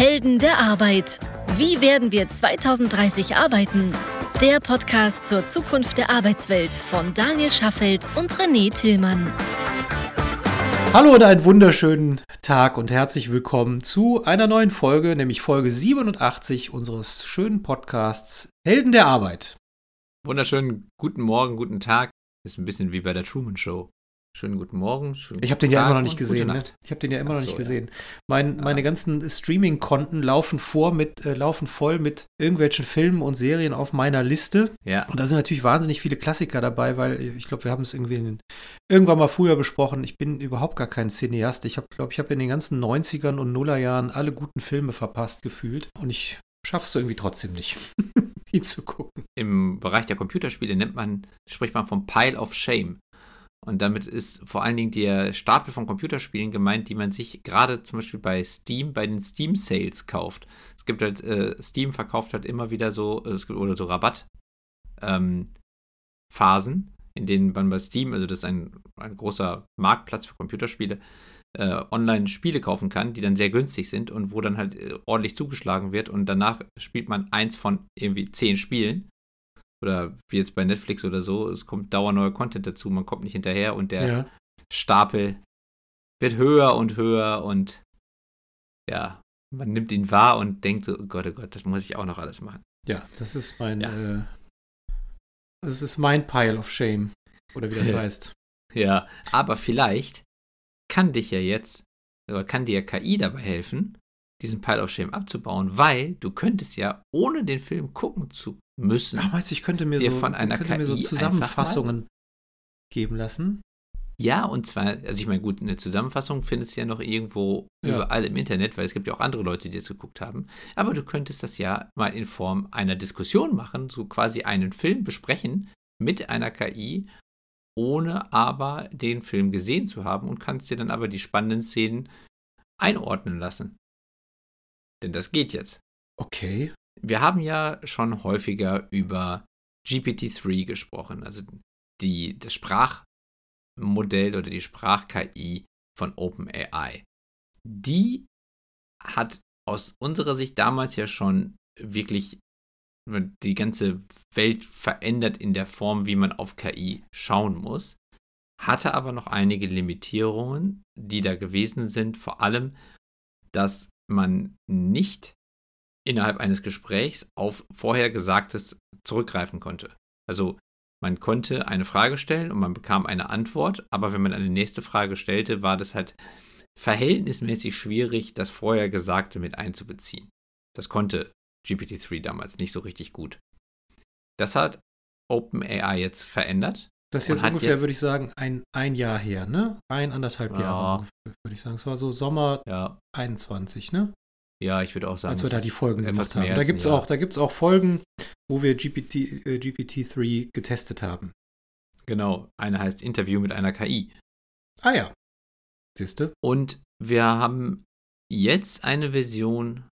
Helden der Arbeit. Wie werden wir 2030 arbeiten? Der Podcast zur Zukunft der Arbeitswelt von Daniel Schaffelt und René Tillmann. Hallo und einen wunderschönen Tag und herzlich willkommen zu einer neuen Folge, nämlich Folge 87 unseres schönen Podcasts Helden der Arbeit. Wunderschönen guten Morgen, guten Tag. Ist ein bisschen wie bei der Truman Show. Schönen guten Morgen. Schönen ich habe den ja immer noch nicht gesehen. Ne? Ich habe den ja immer noch nicht so, gesehen. Ja. Mein, ja. Meine ganzen Streaming-Konten laufen vor mit, äh, laufen voll mit irgendwelchen Filmen und Serien auf meiner Liste. Ja. Und da sind natürlich wahnsinnig viele Klassiker dabei, weil ich glaube, wir haben es irgendwie in, irgendwann mal früher besprochen. Ich bin überhaupt gar kein Cineast. Ich glaube, ich habe in den ganzen 90ern und Nullerjahren alle guten Filme verpasst gefühlt. Und ich schaff's irgendwie trotzdem nicht. die zu gucken. Im Bereich der Computerspiele nennt man, spricht man vom Pile of Shame. Und damit ist vor allen Dingen der Stapel von Computerspielen gemeint, die man sich gerade zum Beispiel bei Steam, bei den Steam Sales kauft. Es gibt halt, äh, Steam verkauft halt immer wieder so, äh, es gibt, oder so Rabatt. Ähm, in denen man bei Steam, also das ist ein, ein großer Marktplatz für Computerspiele, äh, online Spiele kaufen kann, die dann sehr günstig sind und wo dann halt äh, ordentlich zugeschlagen wird und danach spielt man eins von irgendwie zehn Spielen oder wie jetzt bei Netflix oder so, es kommt dauernd neuer Content dazu, man kommt nicht hinterher und der ja. Stapel wird höher und höher und ja, man nimmt ihn wahr und denkt so, oh Gott, oh Gott, das muss ich auch noch alles machen. Ja, das ist mein, ja. äh, das ist mein Pile of Shame, oder wie das heißt. Ja, aber vielleicht kann dich ja jetzt, oder kann dir KI dabei helfen, diesen Pile of Shame abzubauen, weil du könntest ja, ohne den Film gucken zu müssen. Ach, meinst ich könnte mir, dir so, von einer könnte mir so Zusammenfassungen geben lassen? Ja, und zwar, also ich meine, gut, eine Zusammenfassung findest du ja noch irgendwo ja. überall im Internet, weil es gibt ja auch andere Leute, die das geguckt haben. Aber du könntest das ja mal in Form einer Diskussion machen, so quasi einen Film besprechen mit einer KI, ohne aber den Film gesehen zu haben und kannst dir dann aber die spannenden Szenen einordnen lassen. Denn das geht jetzt. Okay. Wir haben ja schon häufiger über GPT-3 gesprochen, also die, das Sprachmodell oder die Sprach-KI von OpenAI. Die hat aus unserer Sicht damals ja schon wirklich die ganze Welt verändert in der Form, wie man auf KI schauen muss, hatte aber noch einige Limitierungen, die da gewesen sind, vor allem, dass man nicht innerhalb eines Gesprächs auf Vorhergesagtes zurückgreifen konnte. Also man konnte eine Frage stellen und man bekam eine Antwort, aber wenn man eine nächste Frage stellte, war das halt verhältnismäßig schwierig, das Vorhergesagte mit einzubeziehen. Das konnte GPT-3 damals nicht so richtig gut. Das hat OpenAI jetzt verändert. Das ist jetzt ungefähr, jetzt, würde ich sagen, ein, ein Jahr her, ne? Ein, anderthalb ja, Jahre ungefähr, würde ich sagen. Es war so Sommer ja. 21, ne? Ja, ich würde auch sagen. Als wir da die Folgen gemacht haben. Da gibt es auch, auch Folgen, wo wir GPT, äh, GPT-3 getestet haben. Genau. Eine heißt Interview mit einer KI. Ah ja. Siehste. Und wir haben jetzt eine Version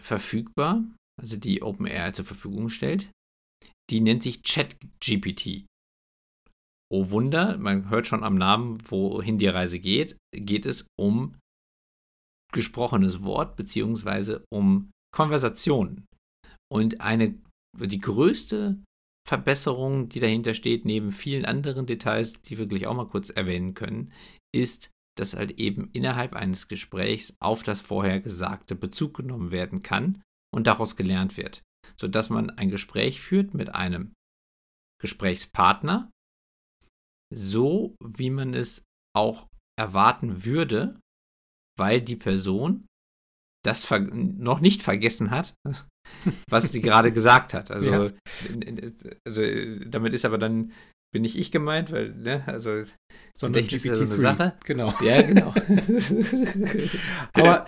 verfügbar, also die OpenAI zur Verfügung stellt. Die nennt sich ChatGPT. Oh Wunder, man hört schon am Namen, wohin die Reise geht. Geht es um gesprochenes Wort beziehungsweise um Konversationen. Und eine, die größte Verbesserung, die dahinter steht, neben vielen anderen Details, die wir gleich auch mal kurz erwähnen können, ist, dass halt eben innerhalb eines Gesprächs auf das vorher Gesagte Bezug genommen werden kann und daraus gelernt wird, sodass man ein Gespräch führt mit einem Gesprächspartner, so wie man es auch erwarten würde, weil die Person das noch nicht vergessen hat, was sie gerade gesagt hat. Also, ja. also, damit ist aber dann bin nicht ich gemeint, weil, ne, also sondern GPT ja so eine Sache. Genau. Ja, genau. aber,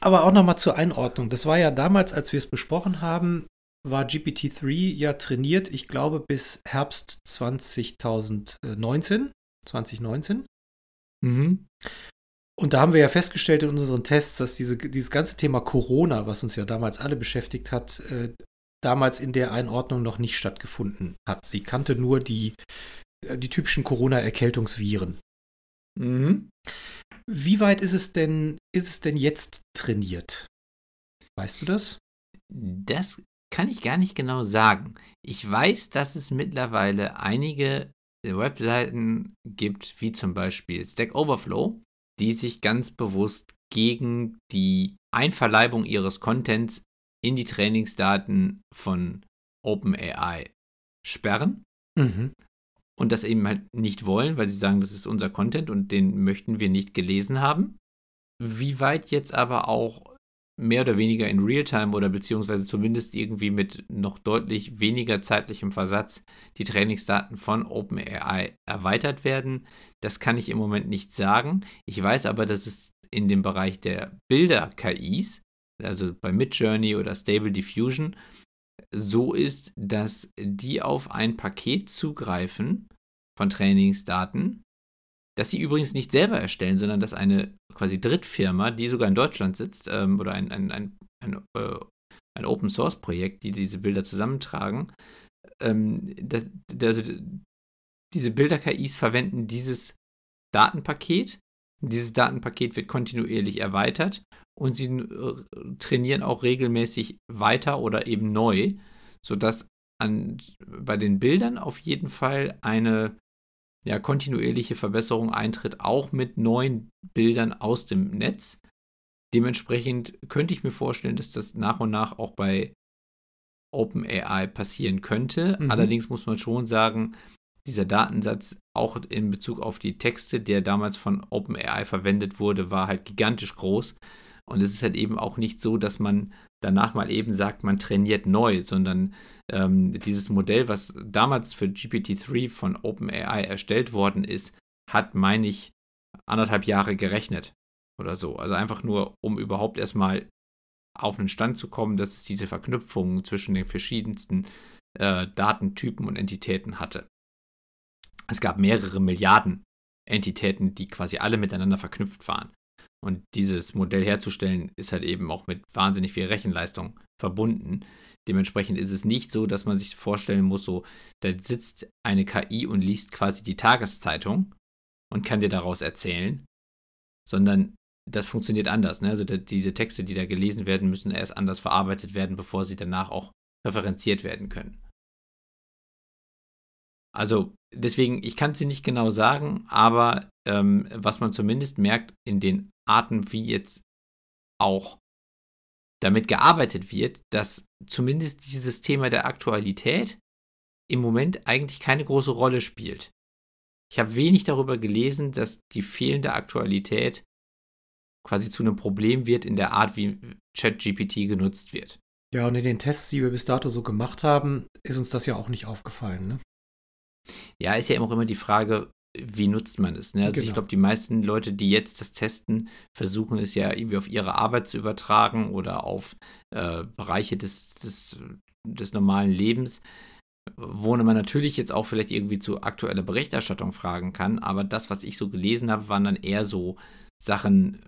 aber auch nochmal zur Einordnung. Das war ja damals, als wir es besprochen haben, war GPT-3 ja trainiert, ich glaube, bis Herbst 2019. 2019. Mhm. Und da haben wir ja festgestellt in unseren Tests, dass diese, dieses ganze Thema Corona, was uns ja damals alle beschäftigt hat, äh, damals in der Einordnung noch nicht stattgefunden hat. Sie kannte nur die, äh, die typischen Corona-Erkältungsviren. Mhm. Wie weit ist es denn, ist es denn jetzt trainiert? Weißt du das? Das kann ich gar nicht genau sagen. Ich weiß, dass es mittlerweile einige Webseiten gibt, wie zum Beispiel Stack Overflow, die sich ganz bewusst gegen die Einverleibung ihres Contents in die Trainingsdaten von OpenAI sperren. Mhm. Und das eben halt nicht wollen, weil sie sagen, das ist unser Content und den möchten wir nicht gelesen haben. Wie weit jetzt aber auch mehr oder weniger in Realtime oder beziehungsweise zumindest irgendwie mit noch deutlich weniger zeitlichem Versatz die Trainingsdaten von OpenAI erweitert werden. Das kann ich im Moment nicht sagen. Ich weiß aber, dass es in dem Bereich der Bilder-KIs, also bei Midjourney oder Stable Diffusion, so ist, dass die auf ein Paket zugreifen von Trainingsdaten, das sie übrigens nicht selber erstellen, sondern dass eine quasi Drittfirma, die sogar in Deutschland sitzt, ähm, oder ein, ein, ein, ein, äh, ein Open Source Projekt, die diese Bilder zusammentragen, ähm, das, das, diese Bilder-KIs verwenden dieses Datenpaket. Dieses Datenpaket wird kontinuierlich erweitert und sie äh, trainieren auch regelmäßig weiter oder eben neu, sodass an, bei den Bildern auf jeden Fall eine ja, kontinuierliche Verbesserung eintritt, auch mit neuen Bildern aus dem Netz. Dementsprechend könnte ich mir vorstellen, dass das nach und nach auch bei OpenAI passieren könnte. Mhm. Allerdings muss man schon sagen, dieser Datensatz auch in Bezug auf die Texte, der damals von OpenAI verwendet wurde, war halt gigantisch groß. Und es ist halt eben auch nicht so, dass man danach mal eben sagt, man trainiert neu, sondern ähm, dieses Modell, was damals für GPT-3 von OpenAI erstellt worden ist, hat, meine ich, anderthalb Jahre gerechnet oder so. Also einfach nur, um überhaupt erstmal auf einen Stand zu kommen, dass es diese Verknüpfungen zwischen den verschiedensten äh, Datentypen und Entitäten hatte. Es gab mehrere Milliarden Entitäten, die quasi alle miteinander verknüpft waren. Und dieses Modell herzustellen, ist halt eben auch mit wahnsinnig viel Rechenleistung verbunden. Dementsprechend ist es nicht so, dass man sich vorstellen muss, so, da sitzt eine KI und liest quasi die Tageszeitung und kann dir daraus erzählen, sondern das funktioniert anders. Ne? Also da, diese Texte, die da gelesen werden, müssen erst anders verarbeitet werden, bevor sie danach auch referenziert werden können. Also deswegen, ich kann es dir nicht genau sagen, aber ähm, was man zumindest merkt in den Arten, wie jetzt auch damit gearbeitet wird, dass zumindest dieses Thema der Aktualität im Moment eigentlich keine große Rolle spielt. Ich habe wenig darüber gelesen, dass die fehlende Aktualität quasi zu einem Problem wird in der Art, wie ChatGPT genutzt wird. Ja, und in den Tests, die wir bis dato so gemacht haben, ist uns das ja auch nicht aufgefallen. Ne? Ja, ist ja auch immer die Frage, wie nutzt man es? Ne? Also genau. ich glaube, die meisten Leute, die jetzt das testen, versuchen es ja irgendwie auf ihre Arbeit zu übertragen oder auf äh, Bereiche des, des, des normalen Lebens, wo man natürlich jetzt auch vielleicht irgendwie zu aktueller Berichterstattung fragen kann. Aber das, was ich so gelesen habe, waren dann eher so Sachen,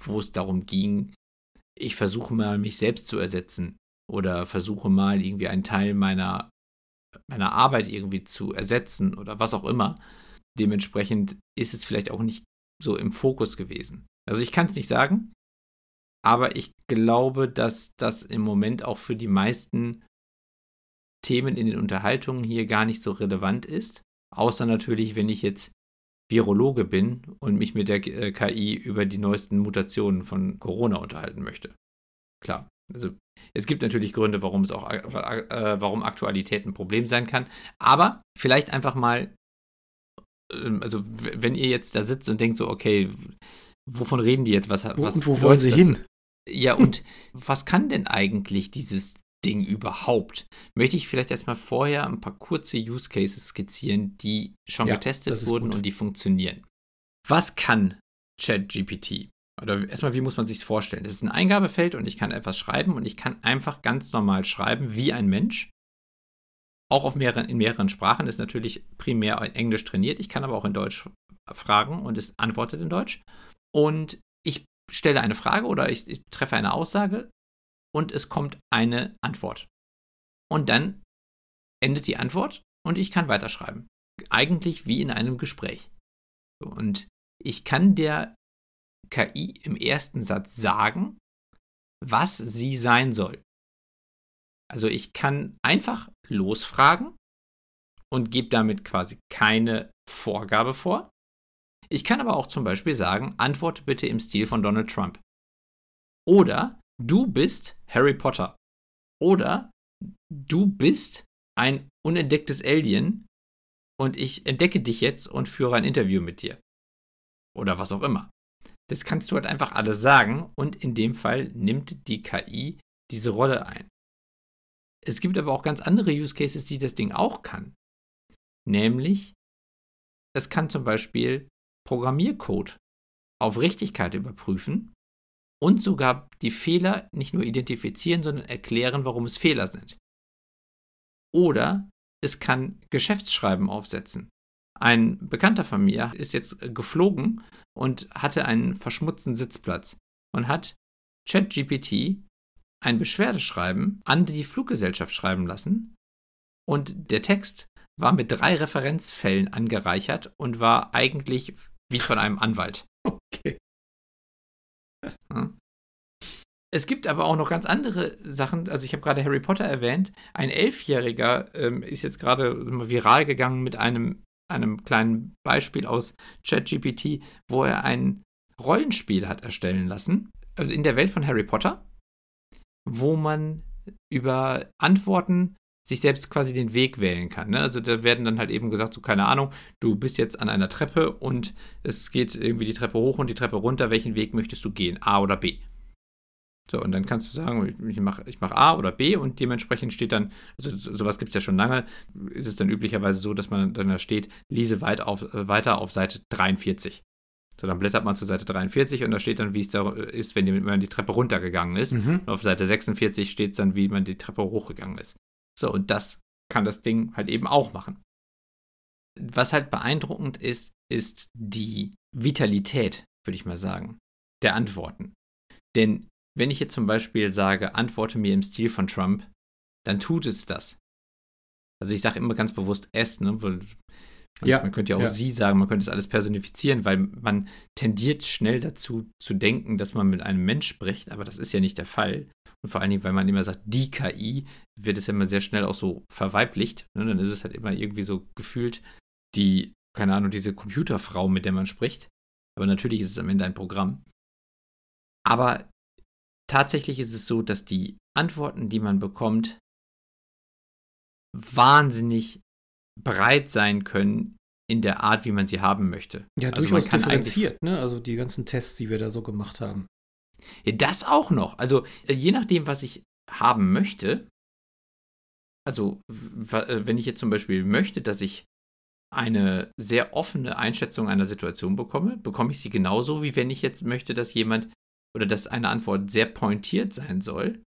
wo es darum ging, ich versuche mal, mich selbst zu ersetzen oder versuche mal irgendwie einen Teil meiner meiner Arbeit irgendwie zu ersetzen oder was auch immer. Dementsprechend ist es vielleicht auch nicht so im Fokus gewesen. Also ich kann es nicht sagen, aber ich glaube, dass das im Moment auch für die meisten Themen in den Unterhaltungen hier gar nicht so relevant ist. Außer natürlich, wenn ich jetzt Virologe bin und mich mit der äh, KI über die neuesten Mutationen von Corona unterhalten möchte. Klar, also es gibt natürlich Gründe, warum es auch, äh, warum Aktualität ein Problem sein kann. Aber vielleicht einfach mal, äh, also wenn ihr jetzt da sitzt und denkt so, okay, wovon reden die jetzt? Was, was und wo wollen sie das? hin? Ja, und was kann denn eigentlich dieses Ding überhaupt? Möchte ich vielleicht erstmal vorher ein paar kurze Use Cases skizzieren, die schon ja, getestet wurden und die funktionieren. Was kann ChatGPT? Oder erstmal, wie muss man sich vorstellen? Das ist ein Eingabefeld und ich kann etwas schreiben und ich kann einfach ganz normal schreiben wie ein Mensch. Auch auf mehreren, in mehreren Sprachen ist natürlich primär in Englisch trainiert. Ich kann aber auch in Deutsch fragen und es antwortet in Deutsch. Und ich stelle eine Frage oder ich, ich treffe eine Aussage und es kommt eine Antwort. Und dann endet die Antwort und ich kann weiterschreiben. Eigentlich wie in einem Gespräch. Und ich kann der KI im ersten Satz sagen, was sie sein soll. Also ich kann einfach losfragen und gebe damit quasi keine Vorgabe vor. Ich kann aber auch zum Beispiel sagen, antworte bitte im Stil von Donald Trump. Oder du bist Harry Potter. Oder du bist ein unentdecktes Alien und ich entdecke dich jetzt und führe ein Interview mit dir. Oder was auch immer. Das kannst du halt einfach alles sagen und in dem Fall nimmt die KI diese Rolle ein. Es gibt aber auch ganz andere Use Cases, die das Ding auch kann. Nämlich, es kann zum Beispiel Programmiercode auf Richtigkeit überprüfen und sogar die Fehler nicht nur identifizieren, sondern erklären, warum es Fehler sind. Oder es kann Geschäftsschreiben aufsetzen. Ein Bekannter von mir ist jetzt geflogen und hatte einen verschmutzten Sitzplatz und hat ChatGPT ein Beschwerdeschreiben an die Fluggesellschaft schreiben lassen und der Text war mit drei Referenzfällen angereichert und war eigentlich wie von einem Anwalt. Okay. Ja. Es gibt aber auch noch ganz andere Sachen. Also ich habe gerade Harry Potter erwähnt. Ein Elfjähriger ähm, ist jetzt gerade viral gegangen mit einem, einem kleinen Beispiel aus ChatGPT, wo er ein Rollenspiel hat erstellen lassen. Also in der Welt von Harry Potter, wo man über Antworten sich selbst quasi den Weg wählen kann. Ne? Also da werden dann halt eben gesagt, so keine Ahnung, du bist jetzt an einer Treppe und es geht irgendwie die Treppe hoch und die Treppe runter, welchen Weg möchtest du gehen, A oder B? So, und dann kannst du sagen, ich mache ich mach A oder B und dementsprechend steht dann, also sowas gibt es ja schon lange, ist es dann üblicherweise so, dass man dann da steht, lese weit auf, weiter auf Seite 43. So, dann blättert man zur Seite 43 und da steht dann, wie es da ist, wenn man die Treppe runtergegangen ist. Mhm. Und auf Seite 46 steht dann, wie man die Treppe hochgegangen ist. So, und das kann das Ding halt eben auch machen. Was halt beeindruckend ist, ist die Vitalität, würde ich mal sagen, der Antworten. Denn wenn ich jetzt zum Beispiel sage, antworte mir im Stil von Trump, dann tut es das. Also ich sage immer ganz bewusst es, ne? Weil man, ja, man könnte ja auch ja. sie sagen, man könnte es alles personifizieren, weil man tendiert schnell dazu zu denken, dass man mit einem Mensch spricht, aber das ist ja nicht der Fall. Und vor allen Dingen, weil man immer sagt, die KI, wird es ja immer sehr schnell auch so verweiblicht. Ne? Dann ist es halt immer irgendwie so gefühlt die, keine Ahnung, diese Computerfrau, mit der man spricht. Aber natürlich ist es am Ende ein Programm. Aber tatsächlich ist es so, dass die Antworten, die man bekommt, wahnsinnig breit sein können in der Art, wie man sie haben möchte. Ja, also durchaus differenziert, ne? Also die ganzen Tests, die wir da so gemacht haben. Ja, das auch noch. Also äh, je nachdem, was ich haben möchte, also äh, wenn ich jetzt zum Beispiel möchte, dass ich eine sehr offene Einschätzung einer Situation bekomme, bekomme ich sie genauso, wie wenn ich jetzt möchte, dass jemand oder dass eine Antwort sehr pointiert sein soll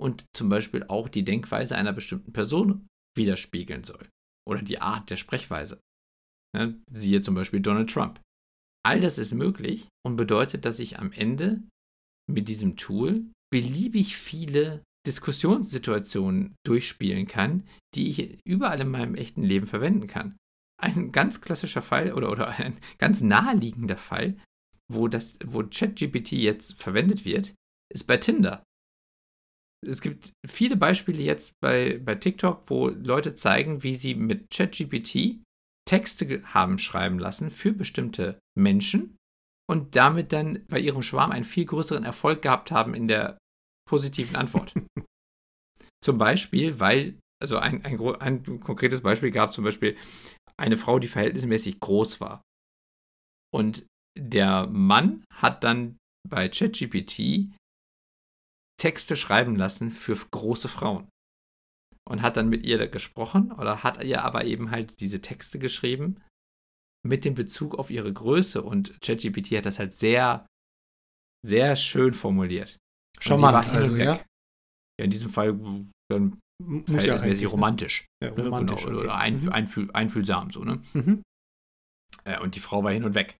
und zum Beispiel auch die Denkweise einer bestimmten Person widerspiegeln soll oder die Art der Sprechweise. Ne? Siehe zum Beispiel Donald Trump. All das ist möglich und bedeutet, dass ich am Ende mit diesem Tool beliebig viele Diskussionssituationen durchspielen kann, die ich überall in meinem echten Leben verwenden kann. Ein ganz klassischer Fall oder, oder ein ganz naheliegender Fall, wo, das, wo ChatGPT jetzt verwendet wird, ist bei Tinder. Es gibt viele Beispiele jetzt bei, bei TikTok, wo Leute zeigen, wie sie mit ChatGPT Texte haben schreiben lassen für bestimmte Menschen und damit dann bei ihrem Schwarm einen viel größeren Erfolg gehabt haben in der positiven Antwort. zum Beispiel, weil, also ein, ein, ein konkretes Beispiel gab zum Beispiel eine Frau, die verhältnismäßig groß war. Und der Mann hat dann bei ChatGPT Texte schreiben lassen für große Frauen. Und hat dann mit ihr gesprochen oder hat ihr aber eben halt diese Texte geschrieben mit dem Bezug auf ihre Größe. Und ChatGPT hat das halt sehr, sehr schön formuliert. Schon mal, also, ja? ja? In diesem Fall dann verhältnismäßig ja romantisch. Ja, ne? romantisch genau, okay. Oder einfühl, mhm. einfühl, einfühlsam, so, ne? Mhm. Äh, und die Frau war hin und weg.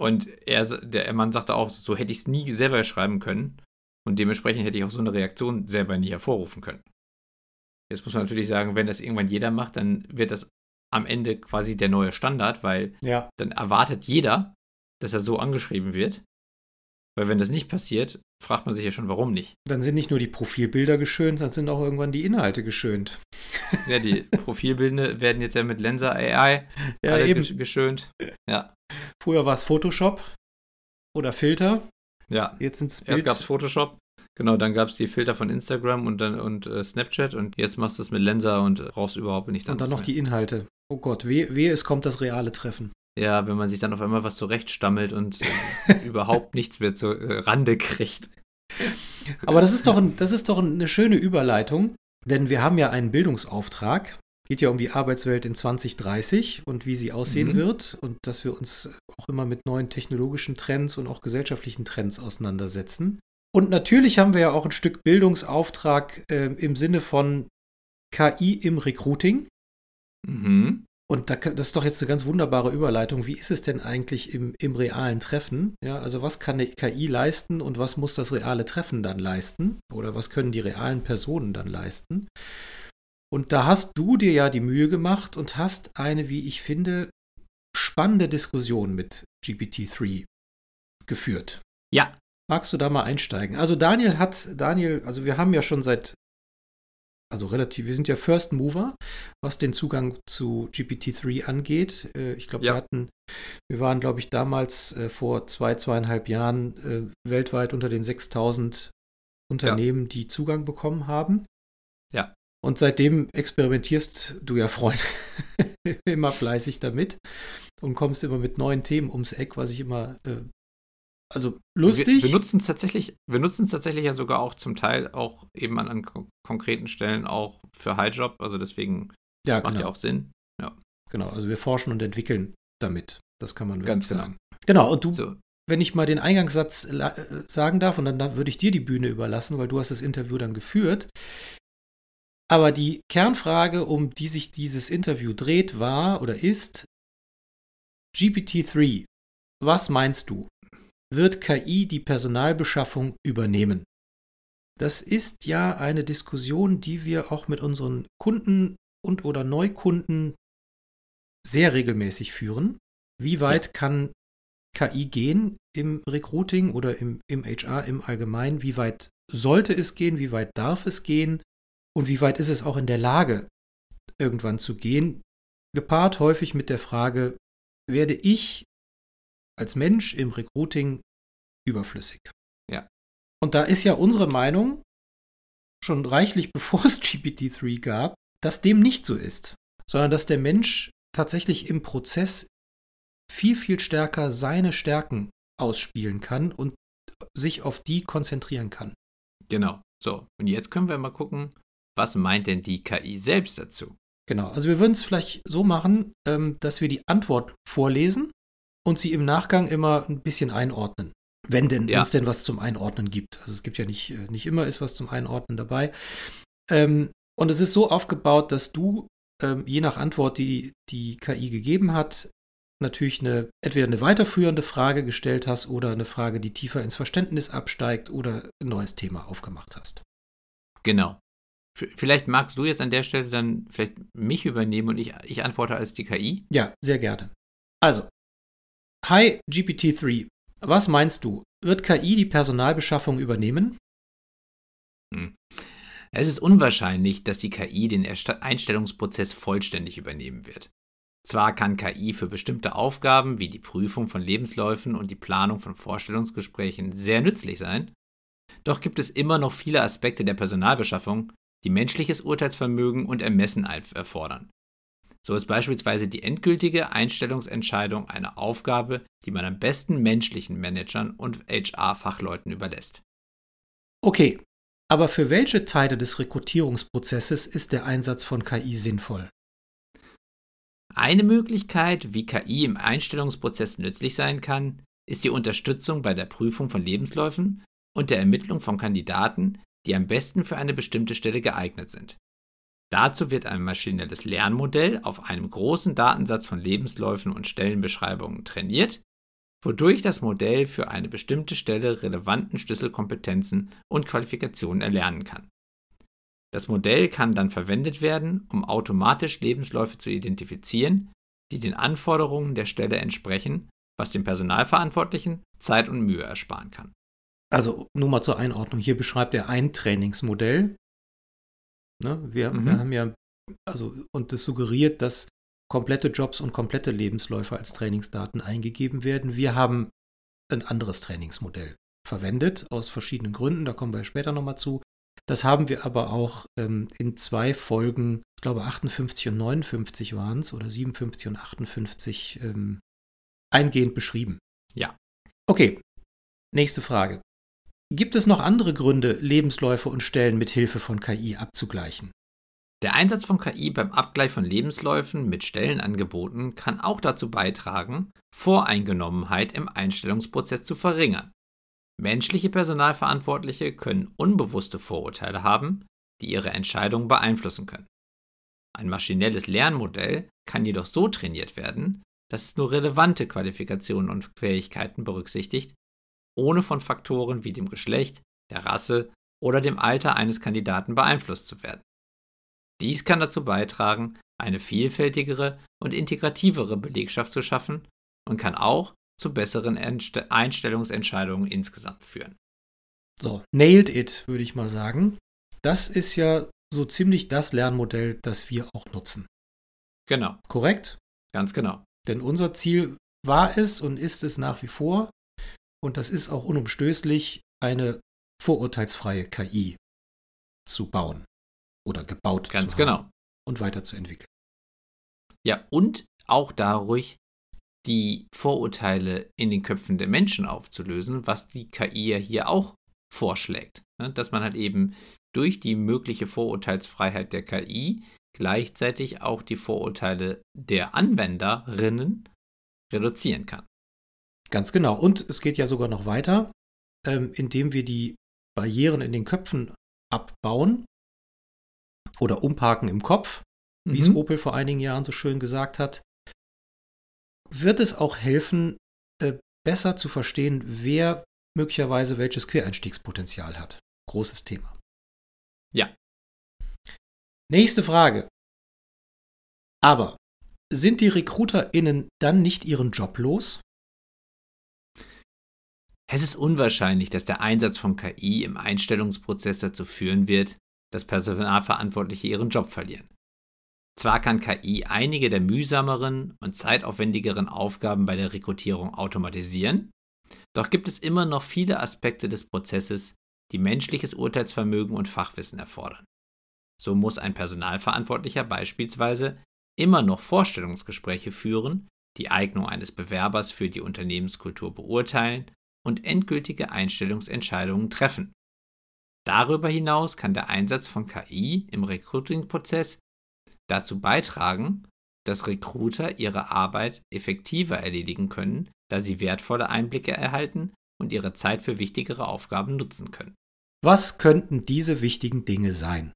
Und er, der Mann sagte auch, so hätte ich es nie selber schreiben können. Und dementsprechend hätte ich auch so eine Reaktion selber nie hervorrufen können. Jetzt muss man natürlich sagen, wenn das irgendwann jeder macht, dann wird das am Ende quasi der neue Standard, weil ja. dann erwartet jeder, dass er so angeschrieben wird. Weil wenn das nicht passiert, fragt man sich ja schon, warum nicht. Dann sind nicht nur die Profilbilder geschönt, dann sind auch irgendwann die Inhalte geschönt. Ja, die Profilbilder werden jetzt ja mit Lenser AI ja, eben. geschönt. Ja. Früher war es Photoshop oder Filter. Ja. Jetzt sind es Erst gab es Photoshop. Genau, dann gab es die Filter von Instagram und dann und äh, Snapchat und jetzt machst du es mit Lenser und brauchst überhaupt nichts anderes. Und dann noch mehr. die Inhalte. Oh Gott, wehe, wehe, es kommt das reale Treffen. Ja, wenn man sich dann auf einmal was zurechtstammelt und äh, überhaupt nichts mehr zur äh, Rande kriegt. Aber das ist, doch ein, das ist doch eine schöne Überleitung, denn wir haben ja einen Bildungsauftrag. Geht ja um die Arbeitswelt in 2030 und wie sie aussehen mhm. wird und dass wir uns auch immer mit neuen technologischen Trends und auch gesellschaftlichen Trends auseinandersetzen. Und natürlich haben wir ja auch ein Stück Bildungsauftrag äh, im Sinne von KI im Recruiting. Mhm. Und da, das ist doch jetzt eine ganz wunderbare Überleitung. Wie ist es denn eigentlich im, im realen Treffen? Ja, also was kann eine KI leisten und was muss das reale Treffen dann leisten? Oder was können die realen Personen dann leisten? Und da hast du dir ja die Mühe gemacht und hast eine, wie ich finde, spannende Diskussion mit GPT-3 geführt. Ja. Magst du da mal einsteigen? Also Daniel hat, Daniel, also wir haben ja schon seit also relativ, wir sind ja First Mover, was den Zugang zu GPT-3 angeht. Äh, ich glaube, ja. wir hatten, wir waren, glaube ich, damals äh, vor zwei, zweieinhalb Jahren äh, weltweit unter den 6000 Unternehmen, ja. die Zugang bekommen haben. Ja. Und seitdem experimentierst du ja, Freund, immer fleißig damit und kommst immer mit neuen Themen ums Eck, was ich immer äh, also lustig. Wir, wir nutzen es tatsächlich, wir nutzen es tatsächlich ja sogar auch zum Teil auch eben an, an konkreten Stellen auch für Highjob. Also deswegen ja, macht genau. ja auch Sinn. Ja. Genau, also wir forschen und entwickeln damit. Das kann man wirklich Ganz genau. sagen. Genau, und du, so. wenn ich mal den Eingangssatz äh, sagen darf, und dann, dann würde ich dir die Bühne überlassen, weil du hast das Interview dann geführt. Aber die Kernfrage, um die sich dieses Interview dreht, war oder ist GPT-3. Was meinst du? wird KI die Personalbeschaffung übernehmen? Das ist ja eine Diskussion, die wir auch mit unseren Kunden und oder Neukunden sehr regelmäßig führen. Wie weit kann KI gehen im Recruiting oder im, im HR im Allgemeinen? Wie weit sollte es gehen? Wie weit darf es gehen? Und wie weit ist es auch in der Lage, irgendwann zu gehen? Gepaart häufig mit der Frage, werde ich als Mensch im Recruiting überflüssig. Ja. Und da ist ja unsere Meinung schon reichlich bevor es GPT-3 gab, dass dem nicht so ist, sondern dass der Mensch tatsächlich im Prozess viel, viel stärker seine Stärken ausspielen kann und sich auf die konzentrieren kann. Genau. So, und jetzt können wir mal gucken, was meint denn die KI selbst dazu? Genau, also wir würden es vielleicht so machen, ähm, dass wir die Antwort vorlesen und sie im Nachgang immer ein bisschen einordnen. Wenn denn, ja. es denn was zum Einordnen gibt. Also es gibt ja nicht, äh, nicht immer ist was zum Einordnen dabei. Ähm, und es ist so aufgebaut, dass du ähm, je nach Antwort, die die KI gegeben hat, natürlich eine, entweder eine weiterführende Frage gestellt hast oder eine Frage, die tiefer ins Verständnis absteigt oder ein neues Thema aufgemacht hast. Genau. Vielleicht magst du jetzt an der Stelle dann vielleicht mich übernehmen und ich, ich antworte als die KI? Ja, sehr gerne. Also, Hi GPT-3, was meinst du? Wird KI die Personalbeschaffung übernehmen? Hm. Es ist unwahrscheinlich, dass die KI den Einstellungsprozess vollständig übernehmen wird. Zwar kann KI für bestimmte Aufgaben wie die Prüfung von Lebensläufen und die Planung von Vorstellungsgesprächen sehr nützlich sein, doch gibt es immer noch viele Aspekte der Personalbeschaffung, die menschliches Urteilsvermögen und Ermessen erfordern. So ist beispielsweise die endgültige Einstellungsentscheidung eine Aufgabe, die man am besten menschlichen Managern und HR-Fachleuten überlässt. Okay, aber für welche Teile des Rekrutierungsprozesses ist der Einsatz von KI sinnvoll? Eine Möglichkeit, wie KI im Einstellungsprozess nützlich sein kann, ist die Unterstützung bei der Prüfung von Lebensläufen und der Ermittlung von Kandidaten, die am besten für eine bestimmte Stelle geeignet sind. Dazu wird ein maschinelles Lernmodell auf einem großen Datensatz von Lebensläufen und Stellenbeschreibungen trainiert, wodurch das Modell für eine bestimmte Stelle relevanten Schlüsselkompetenzen und Qualifikationen erlernen kann. Das Modell kann dann verwendet werden, um automatisch Lebensläufe zu identifizieren, die den Anforderungen der Stelle entsprechen, was dem Personalverantwortlichen Zeit und Mühe ersparen kann. Also nur mal zur Einordnung. Hier beschreibt er ein Trainingsmodell. Ne? Wir, mhm. wir haben ja, also, und das suggeriert, dass komplette Jobs und komplette Lebensläufe als Trainingsdaten eingegeben werden. Wir haben ein anderes Trainingsmodell verwendet, aus verschiedenen Gründen. Da kommen wir später nochmal zu. Das haben wir aber auch ähm, in zwei Folgen, ich glaube 58 und 59 waren es, oder 57 und 58 ähm, eingehend beschrieben. Ja. Okay, nächste Frage. Gibt es noch andere Gründe, Lebensläufe und Stellen mit Hilfe von KI abzugleichen? Der Einsatz von KI beim Abgleich von Lebensläufen mit Stellenangeboten kann auch dazu beitragen, Voreingenommenheit im Einstellungsprozess zu verringern. Menschliche Personalverantwortliche können unbewusste Vorurteile haben, die ihre Entscheidungen beeinflussen können. Ein maschinelles Lernmodell kann jedoch so trainiert werden, dass es nur relevante Qualifikationen und Fähigkeiten berücksichtigt, ohne von Faktoren wie dem Geschlecht, der Rasse oder dem Alter eines Kandidaten beeinflusst zu werden. Dies kann dazu beitragen, eine vielfältigere und integrativere Belegschaft zu schaffen und kann auch zu besseren Einstellungsentscheidungen insgesamt führen. So, nailed it, würde ich mal sagen. Das ist ja so ziemlich das Lernmodell, das wir auch nutzen. Genau. Korrekt? Ganz genau. Denn unser Ziel war es und ist es nach wie vor, und das ist auch unumstößlich, eine vorurteilsfreie KI zu bauen oder gebaut Ganz zu genau. und weiterzuentwickeln. Ja, und auch dadurch die Vorurteile in den Köpfen der Menschen aufzulösen, was die KI ja hier auch vorschlägt. Ne? Dass man halt eben durch die mögliche Vorurteilsfreiheit der KI gleichzeitig auch die Vorurteile der Anwenderinnen reduzieren kann. Ganz genau. Und es geht ja sogar noch weiter, ähm, indem wir die Barrieren in den Köpfen abbauen oder umparken im Kopf, mhm. wie es mhm. Opel vor einigen Jahren so schön gesagt hat, wird es auch helfen, äh, besser zu verstehen, wer möglicherweise welches Quereinstiegspotenzial hat. Großes Thema. Ja. Nächste Frage. Aber sind die RecruiterInnen dann nicht ihren Job los? Es ist unwahrscheinlich, dass der Einsatz von KI im Einstellungsprozess dazu führen wird, dass Personalverantwortliche ihren Job verlieren. Zwar kann KI einige der mühsameren und zeitaufwendigeren Aufgaben bei der Rekrutierung automatisieren, doch gibt es immer noch viele Aspekte des Prozesses, die menschliches Urteilsvermögen und Fachwissen erfordern. So muss ein Personalverantwortlicher beispielsweise immer noch Vorstellungsgespräche führen, die Eignung eines Bewerbers für die Unternehmenskultur beurteilen und endgültige Einstellungsentscheidungen treffen. Darüber hinaus kann der Einsatz von KI im Recruiting-Prozess dazu beitragen, dass Recruiter ihre Arbeit effektiver erledigen können, da sie wertvolle Einblicke erhalten und ihre Zeit für wichtigere Aufgaben nutzen können. Was könnten diese wichtigen Dinge sein?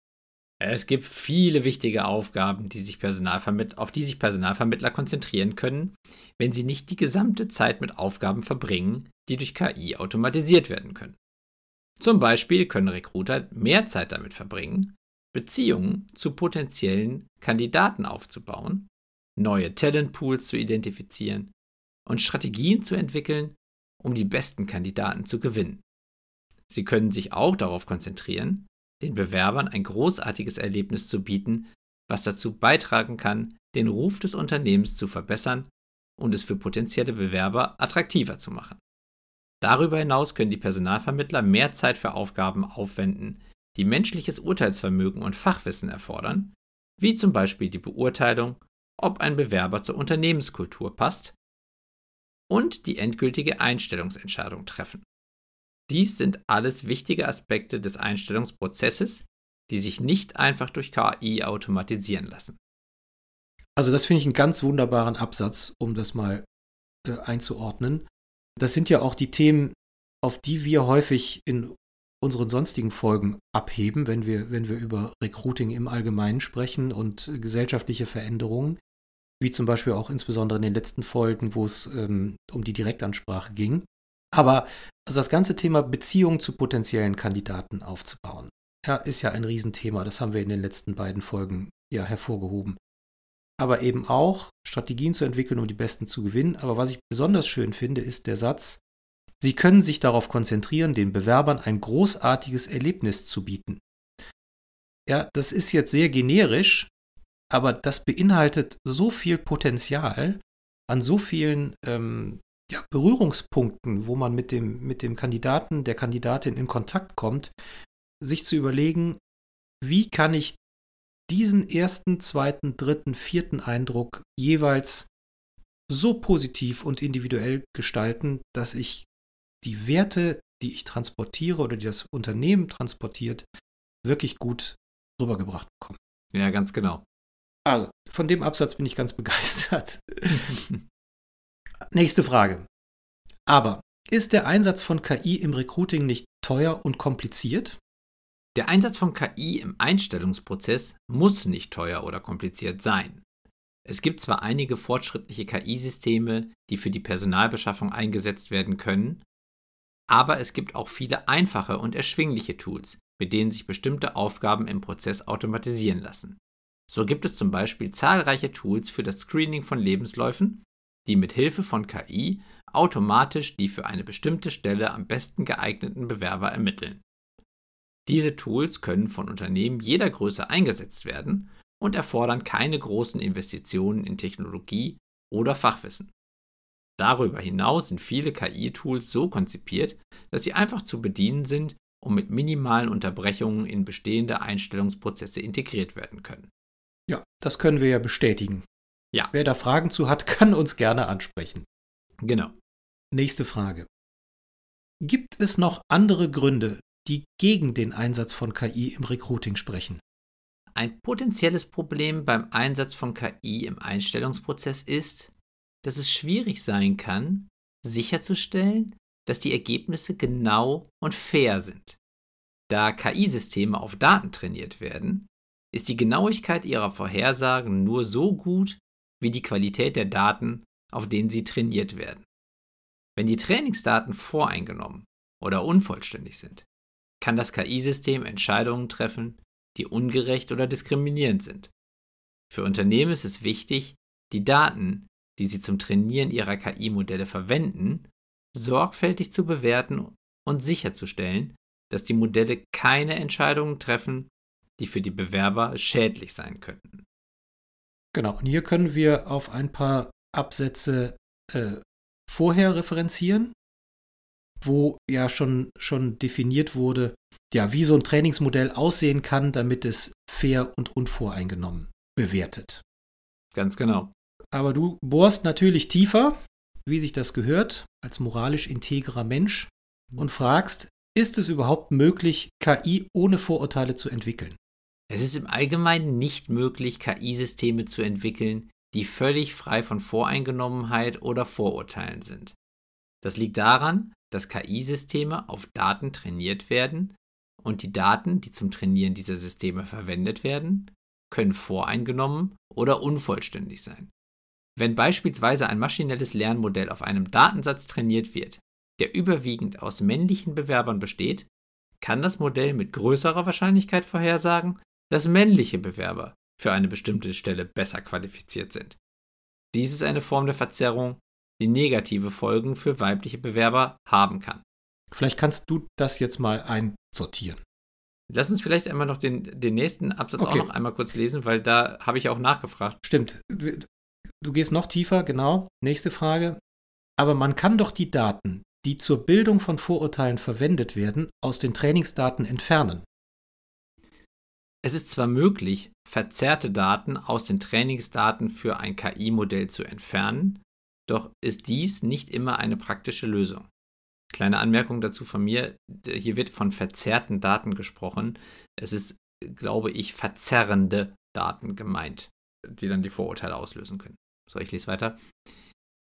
Es gibt viele wichtige Aufgaben, die sich auf die sich Personalvermittler konzentrieren können, wenn sie nicht die gesamte Zeit mit Aufgaben verbringen, die durch KI automatisiert werden können. Zum Beispiel können Recruiter mehr Zeit damit verbringen, Beziehungen zu potenziellen Kandidaten aufzubauen, neue Talentpools zu identifizieren und Strategien zu entwickeln, um die besten Kandidaten zu gewinnen. Sie können sich auch darauf konzentrieren, den Bewerbern ein großartiges Erlebnis zu bieten, was dazu beitragen kann, den Ruf des Unternehmens zu verbessern und es für potenzielle Bewerber attraktiver zu machen. Darüber hinaus können die Personalvermittler mehr Zeit für Aufgaben aufwenden, die menschliches Urteilsvermögen und Fachwissen erfordern, wie zum Beispiel die Beurteilung, ob ein Bewerber zur Unternehmenskultur passt und die endgültige Einstellungsentscheidung treffen. Dies sind alles wichtige Aspekte des Einstellungsprozesses, die sich nicht einfach durch KI automatisieren lassen. Also das finde ich einen ganz wunderbaren Absatz, um das mal äh, einzuordnen. Das sind ja auch die Themen, auf die wir häufig in unseren sonstigen Folgen abheben, wenn wir, wenn wir über Recruiting im Allgemeinen sprechen und gesellschaftliche Veränderungen, wie zum Beispiel auch insbesondere in den letzten Folgen, wo es ähm, um die Direktansprache ging. Aber also das ganze Thema Beziehungen zu potenziellen Kandidaten aufzubauen, ja, ist ja ein Riesenthema. Das haben wir in den letzten beiden Folgen ja hervorgehoben. Aber eben auch Strategien zu entwickeln, um die Besten zu gewinnen. Aber was ich besonders schön finde, ist der Satz, Sie können sich darauf konzentrieren, den Bewerbern ein großartiges Erlebnis zu bieten. Ja, das ist jetzt sehr generisch, aber das beinhaltet so viel Potenzial an so vielen ähm, ja, Berührungspunkten, wo man mit dem, mit dem Kandidaten, der Kandidatin in Kontakt kommt, sich zu überlegen, wie kann ich diesen ersten, zweiten, dritten, vierten Eindruck jeweils so positiv und individuell gestalten, dass ich die Werte, die ich transportiere oder die das Unternehmen transportiert, wirklich gut rübergebracht bekomme. Ja, ganz genau. Also, von dem Absatz bin ich ganz begeistert. Nächste Frage. Aber ist der Einsatz von KI im Recruiting nicht teuer und kompliziert? Der Einsatz von KI im Einstellungsprozess muss nicht teuer oder kompliziert sein. Es gibt zwar einige fortschrittliche KI-Systeme, die für die Personalbeschaffung eingesetzt werden können, aber es gibt auch viele einfache und erschwingliche Tools, mit denen sich bestimmte Aufgaben im Prozess automatisieren lassen. So gibt es zum Beispiel zahlreiche Tools für das Screening von Lebensläufen, die mit Hilfe von KI automatisch die für eine bestimmte Stelle am besten geeigneten Bewerber ermitteln. Diese Tools können von Unternehmen jeder Größe eingesetzt werden und erfordern keine großen Investitionen in Technologie oder Fachwissen. Darüber hinaus sind viele KI-Tools so konzipiert, dass sie einfach zu bedienen sind und mit minimalen Unterbrechungen in bestehende Einstellungsprozesse integriert werden können. Ja, das können wir ja bestätigen. Ja. Wer da Fragen zu hat, kann uns gerne ansprechen. Genau. Nächste Frage. Gibt es noch andere Gründe, die gegen den Einsatz von KI im Recruiting sprechen? Ein potenzielles Problem beim Einsatz von KI im Einstellungsprozess ist, dass es schwierig sein kann, sicherzustellen, dass die Ergebnisse genau und fair sind. Da KI-Systeme auf Daten trainiert werden, ist die Genauigkeit ihrer Vorhersagen nur so gut wie die Qualität der Daten, auf denen sie trainiert werden. Wenn die Trainingsdaten voreingenommen oder unvollständig sind, kann das KI-System Entscheidungen treffen, die ungerecht oder diskriminierend sind. Für Unternehmen ist es wichtig, die Daten, die sie zum Trainieren ihrer KI-Modelle verwenden, sorgfältig zu bewerten und sicherzustellen, dass die Modelle keine Entscheidungen treffen, die für die Bewerber schädlich sein könnten. Genau, und hier können wir auf ein paar Absätze äh, vorher referenzieren, wo ja schon, schon definiert wurde, ja, wie so ein Trainingsmodell aussehen kann, damit es fair und unvoreingenommen bewertet. Ganz genau. Aber du bohrst natürlich tiefer, wie sich das gehört, als moralisch integrer Mensch und fragst, ist es überhaupt möglich, KI ohne Vorurteile zu entwickeln? Es ist im Allgemeinen nicht möglich, KI-Systeme zu entwickeln, die völlig frei von Voreingenommenheit oder Vorurteilen sind. Das liegt daran, dass KI-Systeme auf Daten trainiert werden und die Daten, die zum Trainieren dieser Systeme verwendet werden, können voreingenommen oder unvollständig sein. Wenn beispielsweise ein maschinelles Lernmodell auf einem Datensatz trainiert wird, der überwiegend aus männlichen Bewerbern besteht, kann das Modell mit größerer Wahrscheinlichkeit vorhersagen, dass männliche Bewerber für eine bestimmte Stelle besser qualifiziert sind. Dies ist eine Form der Verzerrung, die negative Folgen für weibliche Bewerber haben kann. Vielleicht kannst du das jetzt mal einsortieren. Lass uns vielleicht einmal noch den, den nächsten Absatz okay. auch noch einmal kurz lesen, weil da habe ich auch nachgefragt. Stimmt. Du gehst noch tiefer, genau. Nächste Frage. Aber man kann doch die Daten, die zur Bildung von Vorurteilen verwendet werden, aus den Trainingsdaten entfernen. Es ist zwar möglich, verzerrte Daten aus den Trainingsdaten für ein KI-Modell zu entfernen, doch ist dies nicht immer eine praktische Lösung. Kleine Anmerkung dazu von mir, hier wird von verzerrten Daten gesprochen. Es ist, glaube ich, verzerrende Daten gemeint, die dann die Vorurteile auslösen können. So, ich lese weiter.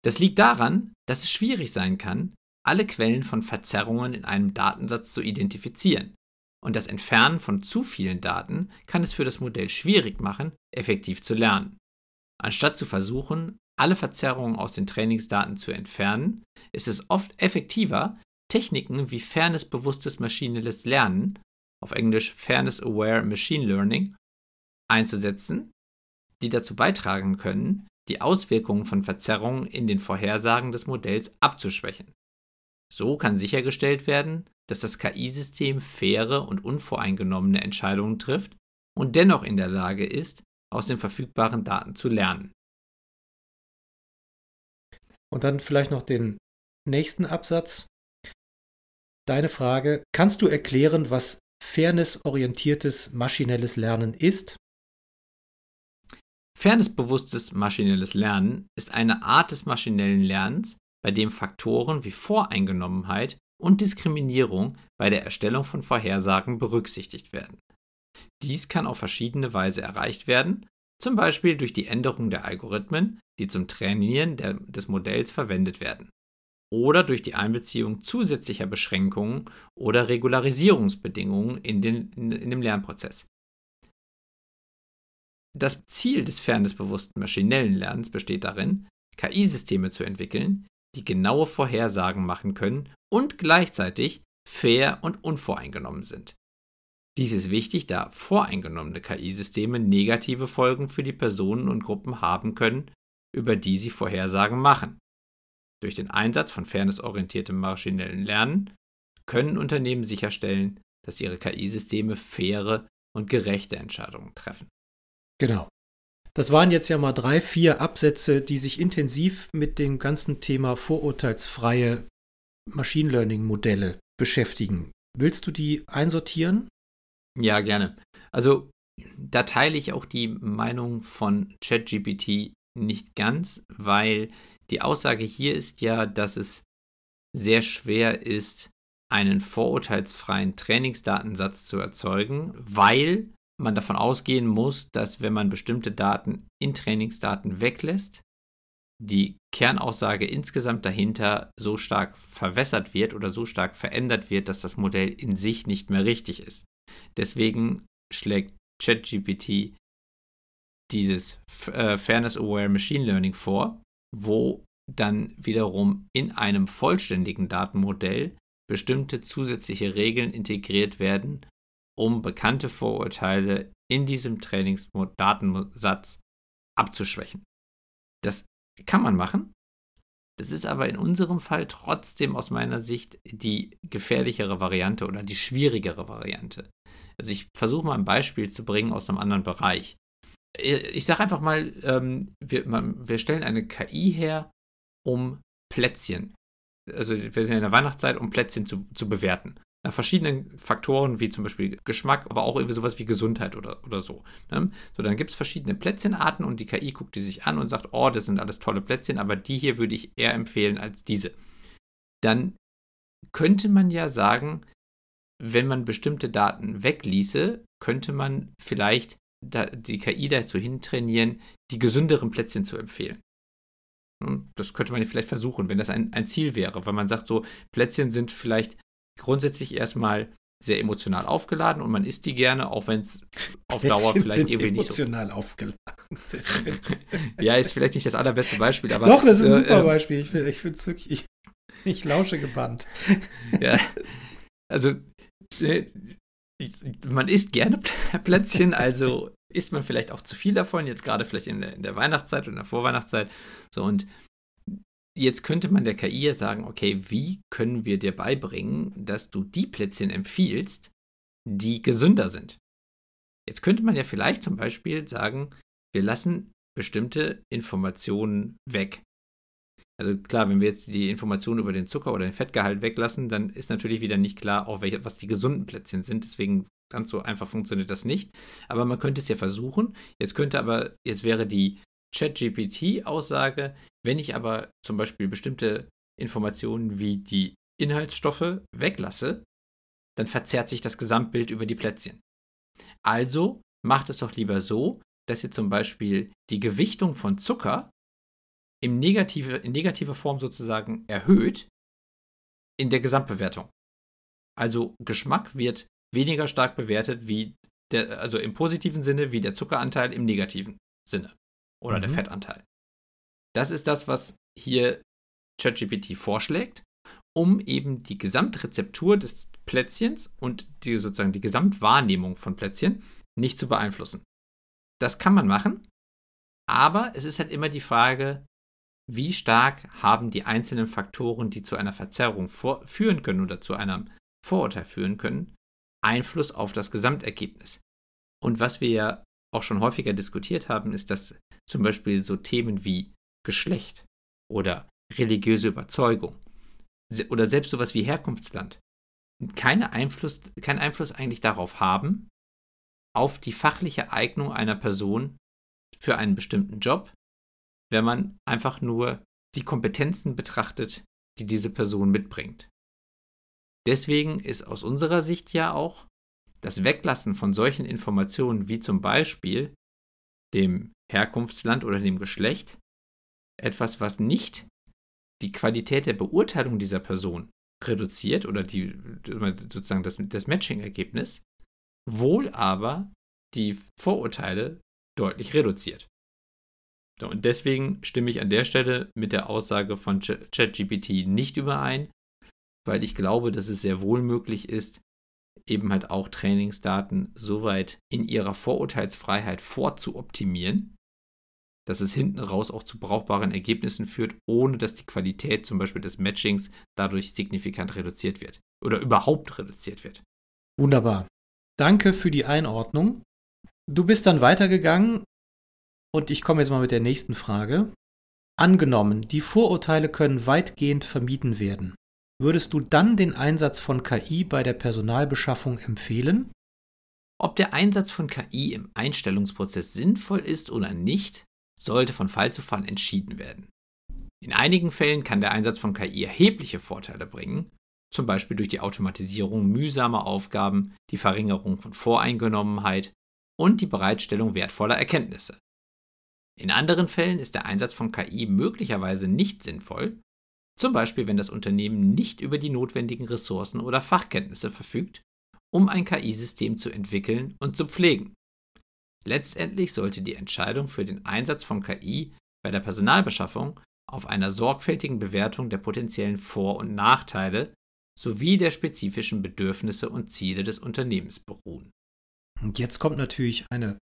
Das liegt daran, dass es schwierig sein kann, alle Quellen von Verzerrungen in einem Datensatz zu identifizieren und das Entfernen von zu vielen Daten kann es für das Modell schwierig machen, effektiv zu lernen. Anstatt zu versuchen, alle Verzerrungen aus den Trainingsdaten zu entfernen, ist es oft effektiver, Techniken wie fairnessbewusstes maschinelles Lernen, auf Englisch Fairness Aware Machine Learning, einzusetzen, die dazu beitragen können, die Auswirkungen von Verzerrungen in den Vorhersagen des Modells abzuschwächen. So kann sichergestellt werden, dass das KI-System faire und unvoreingenommene Entscheidungen trifft und dennoch in der Lage ist, aus den verfügbaren Daten zu lernen. Und dann vielleicht noch den nächsten Absatz. Deine Frage, kannst du erklären, was fairnessorientiertes maschinelles Lernen ist? Fairnessbewusstes maschinelles Lernen ist eine Art des maschinellen Lernens, bei dem Faktoren wie Voreingenommenheit und Diskriminierung bei der Erstellung von Vorhersagen berücksichtigt werden. Dies kann auf verschiedene Weise erreicht werden, zum Beispiel durch die Änderung der Algorithmen, die zum Trainieren der, des Modells verwendet werden, oder durch die Einbeziehung zusätzlicher Beschränkungen oder Regularisierungsbedingungen in, den, in, in dem Lernprozess. Das Ziel des fairnessbewussten maschinellen Lernens besteht darin, KI-Systeme zu entwickeln, die genaue Vorhersagen machen können und gleichzeitig fair und unvoreingenommen sind. Dies ist wichtig, da voreingenommene KI-Systeme negative Folgen für die Personen und Gruppen haben können, über die sie Vorhersagen machen. Durch den Einsatz von fairnessorientiertem maschinellen Lernen können Unternehmen sicherstellen, dass ihre KI-Systeme faire und gerechte Entscheidungen treffen. Genau. Das waren jetzt ja mal drei, vier Absätze, die sich intensiv mit dem ganzen Thema vorurteilsfreie Machine Learning-Modelle beschäftigen. Willst du die einsortieren? Ja, gerne. Also da teile ich auch die Meinung von ChatGPT nicht ganz, weil die Aussage hier ist ja, dass es sehr schwer ist, einen vorurteilsfreien Trainingsdatensatz zu erzeugen, weil man davon ausgehen muss, dass wenn man bestimmte Daten in Trainingsdaten weglässt, die Kernaussage insgesamt dahinter so stark verwässert wird oder so stark verändert wird, dass das Modell in sich nicht mehr richtig ist. Deswegen schlägt ChatGPT dieses äh, Fairness-Aware Machine Learning vor, wo dann wiederum in einem vollständigen Datenmodell bestimmte zusätzliche Regeln integriert werden, um bekannte Vorurteile in diesem Trainingsdatensatz abzuschwächen. Das kann man machen. Das ist aber in unserem Fall trotzdem aus meiner Sicht die gefährlichere Variante oder die schwierigere Variante. Also ich versuche mal ein Beispiel zu bringen aus einem anderen Bereich. Ich sage einfach mal, ähm, wir, man, wir stellen eine KI her, um Plätzchen, also wir sind in der Weihnachtszeit, um Plätzchen zu, zu bewerten nach verschiedenen Faktoren, wie zum Beispiel Geschmack, aber auch irgendwie sowas wie Gesundheit oder, oder so. Ne? So, dann gibt es verschiedene Plätzchenarten und die KI guckt die sich an und sagt, oh, das sind alles tolle Plätzchen, aber die hier würde ich eher empfehlen als diese. Dann könnte man ja sagen, wenn man bestimmte Daten wegließe, könnte man vielleicht die KI dazu hintrainieren, die gesünderen Plätzchen zu empfehlen. Das könnte man vielleicht versuchen, wenn das ein, ein Ziel wäre, weil man sagt, so Plätzchen sind vielleicht grundsätzlich erstmal sehr emotional aufgeladen und man isst die gerne, auch wenn es auf Dauer vielleicht irgendwie nicht so. Emotional aufgeladen. ja, ist vielleicht nicht das allerbeste Beispiel, aber. Doch, das ist ein äh, super Beispiel. Ich, ich finde es wirklich. Ich, ich lausche gebannt. ja. Also, äh, man isst gerne Plätzchen, also isst man vielleicht auch zu viel davon, jetzt gerade vielleicht in der, in der Weihnachtszeit oder in der Vorweihnachtszeit. So, und Jetzt könnte man der KI ja sagen, okay, wie können wir dir beibringen, dass du die Plätzchen empfiehlst, die gesünder sind? Jetzt könnte man ja vielleicht zum Beispiel sagen, wir lassen bestimmte Informationen weg. Also klar, wenn wir jetzt die Informationen über den Zucker oder den Fettgehalt weglassen, dann ist natürlich wieder nicht klar, auch welche, was die gesunden Plätzchen sind. Deswegen ganz so einfach funktioniert das nicht. Aber man könnte es ja versuchen. Jetzt könnte aber, jetzt wäre die ChatGPT-Aussage, wenn ich aber zum Beispiel bestimmte Informationen wie die Inhaltsstoffe weglasse, dann verzerrt sich das Gesamtbild über die Plätzchen. Also macht es doch lieber so, dass ihr zum Beispiel die Gewichtung von Zucker im negative, in negativer Form sozusagen erhöht in der Gesamtbewertung. Also Geschmack wird weniger stark bewertet wie der, also im positiven Sinne wie der Zuckeranteil im negativen Sinne oder mhm. der Fettanteil. Das ist das, was hier ChatGPT vorschlägt, um eben die Gesamtrezeptur des Plätzchens und die sozusagen die Gesamtwahrnehmung von Plätzchen nicht zu beeinflussen. Das kann man machen, aber es ist halt immer die Frage, wie stark haben die einzelnen Faktoren, die zu einer Verzerrung führen können oder zu einem Vorurteil führen können, Einfluss auf das Gesamtergebnis. Und was wir ja auch schon häufiger diskutiert haben, ist, dass zum Beispiel so Themen wie Geschlecht oder religiöse Überzeugung oder selbst sowas wie Herkunftsland keine Einfluss, keinen Einfluss eigentlich darauf haben, auf die fachliche Eignung einer Person für einen bestimmten Job, wenn man einfach nur die Kompetenzen betrachtet, die diese Person mitbringt. Deswegen ist aus unserer Sicht ja auch das Weglassen von solchen Informationen wie zum Beispiel dem Herkunftsland oder dem Geschlecht etwas, was nicht die Qualität der Beurteilung dieser Person reduziert oder die sozusagen das, das Matching-Ergebnis, wohl aber die Vorurteile deutlich reduziert. Und deswegen stimme ich an der Stelle mit der Aussage von ChatGPT nicht überein, weil ich glaube, dass es sehr wohl möglich ist, eben halt auch Trainingsdaten soweit in ihrer Vorurteilsfreiheit vorzuoptimieren, dass es hinten raus auch zu brauchbaren Ergebnissen führt, ohne dass die Qualität zum Beispiel des Matchings dadurch signifikant reduziert wird oder überhaupt reduziert wird. Wunderbar. Danke für die Einordnung. Du bist dann weitergegangen und ich komme jetzt mal mit der nächsten Frage. Angenommen, die Vorurteile können weitgehend vermieden werden. Würdest du dann den Einsatz von KI bei der Personalbeschaffung empfehlen? Ob der Einsatz von KI im Einstellungsprozess sinnvoll ist oder nicht, sollte von Fall zu Fall entschieden werden. In einigen Fällen kann der Einsatz von KI erhebliche Vorteile bringen, zum Beispiel durch die Automatisierung mühsamer Aufgaben, die Verringerung von Voreingenommenheit und die Bereitstellung wertvoller Erkenntnisse. In anderen Fällen ist der Einsatz von KI möglicherweise nicht sinnvoll, zum Beispiel wenn das Unternehmen nicht über die notwendigen Ressourcen oder Fachkenntnisse verfügt, um ein KI-System zu entwickeln und zu pflegen. Letztendlich sollte die Entscheidung für den Einsatz von KI bei der Personalbeschaffung auf einer sorgfältigen Bewertung der potenziellen Vor- und Nachteile sowie der spezifischen Bedürfnisse und Ziele des Unternehmens beruhen. Und jetzt kommt natürlich eine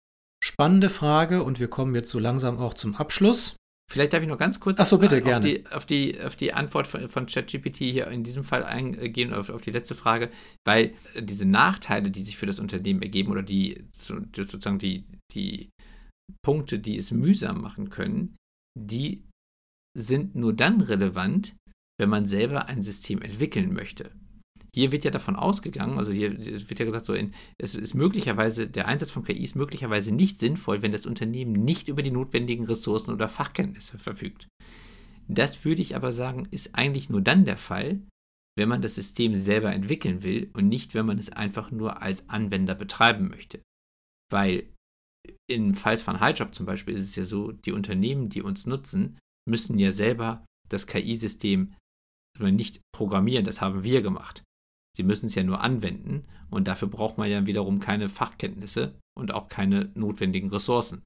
spannende Frage und wir kommen jetzt so langsam auch zum Abschluss. Vielleicht darf ich noch ganz kurz so, bitte, auf. Die, auf, die, auf die Antwort von, von ChatGPT hier in diesem Fall eingehen, auf, auf die letzte Frage, weil diese Nachteile, die sich für das Unternehmen ergeben oder die sozusagen die, die Punkte, die es mühsam machen können, die sind nur dann relevant, wenn man selber ein System entwickeln möchte. Hier wird ja davon ausgegangen, also hier wird ja gesagt, so in, es ist möglicherweise, der Einsatz von KI ist möglicherweise nicht sinnvoll, wenn das Unternehmen nicht über die notwendigen Ressourcen oder Fachkenntnisse verfügt. Das würde ich aber sagen, ist eigentlich nur dann der Fall, wenn man das System selber entwickeln will und nicht, wenn man es einfach nur als Anwender betreiben möchte. Weil im Fall von Highjob zum Beispiel ist es ja so, die Unternehmen, die uns nutzen, müssen ja selber das KI-System nicht programmieren, das haben wir gemacht. Sie müssen es ja nur anwenden und dafür braucht man ja wiederum keine Fachkenntnisse und auch keine notwendigen Ressourcen,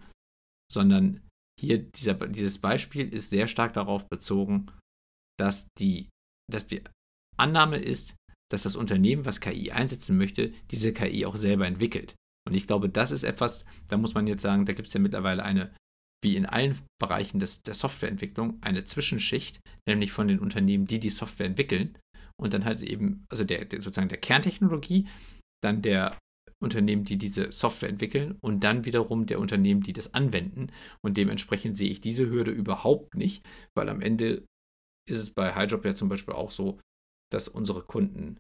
sondern hier dieser, dieses Beispiel ist sehr stark darauf bezogen, dass die, dass die Annahme ist, dass das Unternehmen, was KI einsetzen möchte, diese KI auch selber entwickelt. Und ich glaube, das ist etwas, da muss man jetzt sagen, da gibt es ja mittlerweile eine, wie in allen Bereichen des, der Softwareentwicklung, eine Zwischenschicht, nämlich von den Unternehmen, die die Software entwickeln und dann halt eben, also der, der, sozusagen der Kerntechnologie, dann der Unternehmen, die diese Software entwickeln und dann wiederum der Unternehmen, die das anwenden. Und dementsprechend sehe ich diese Hürde überhaupt nicht, weil am Ende ist es bei HighJob ja zum Beispiel auch so, dass unsere Kunden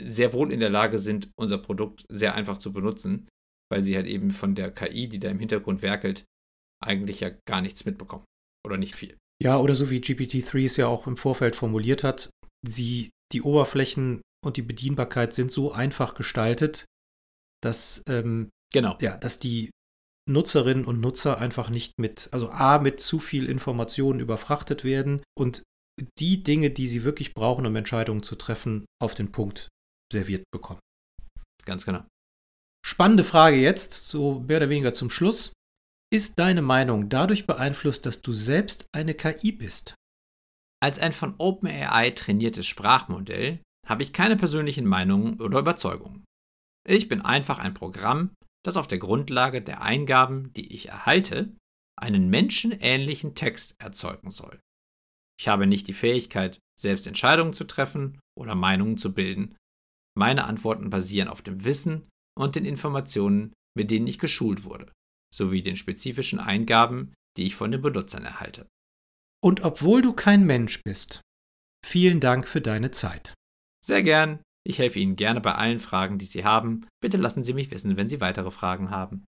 sehr wohl in der Lage sind, unser Produkt sehr einfach zu benutzen, weil sie halt eben von der KI, die da im Hintergrund werkelt, eigentlich ja gar nichts mitbekommen oder nicht viel. Ja, oder so wie GPT-3 es ja auch im Vorfeld formuliert hat, sie, die Oberflächen und die Bedienbarkeit sind so einfach gestaltet, dass, ähm, genau. ja, dass die Nutzerinnen und Nutzer einfach nicht mit, also A, mit zu viel Informationen überfrachtet werden und die Dinge, die sie wirklich brauchen, um Entscheidungen zu treffen, auf den Punkt serviert bekommen. Ganz genau. Spannende Frage jetzt, so mehr oder weniger zum Schluss. Ist deine Meinung dadurch beeinflusst, dass du selbst eine KI bist? Als ein von OpenAI trainiertes Sprachmodell habe ich keine persönlichen Meinungen oder Überzeugungen. Ich bin einfach ein Programm, das auf der Grundlage der Eingaben, die ich erhalte, einen menschenähnlichen Text erzeugen soll. Ich habe nicht die Fähigkeit, selbst Entscheidungen zu treffen oder Meinungen zu bilden. Meine Antworten basieren auf dem Wissen und den Informationen, mit denen ich geschult wurde, sowie den spezifischen Eingaben, die ich von den Benutzern erhalte. Und obwohl du kein Mensch bist, vielen Dank für deine Zeit. Sehr gern. Ich helfe Ihnen gerne bei allen Fragen, die Sie haben. Bitte lassen Sie mich wissen, wenn Sie weitere Fragen haben.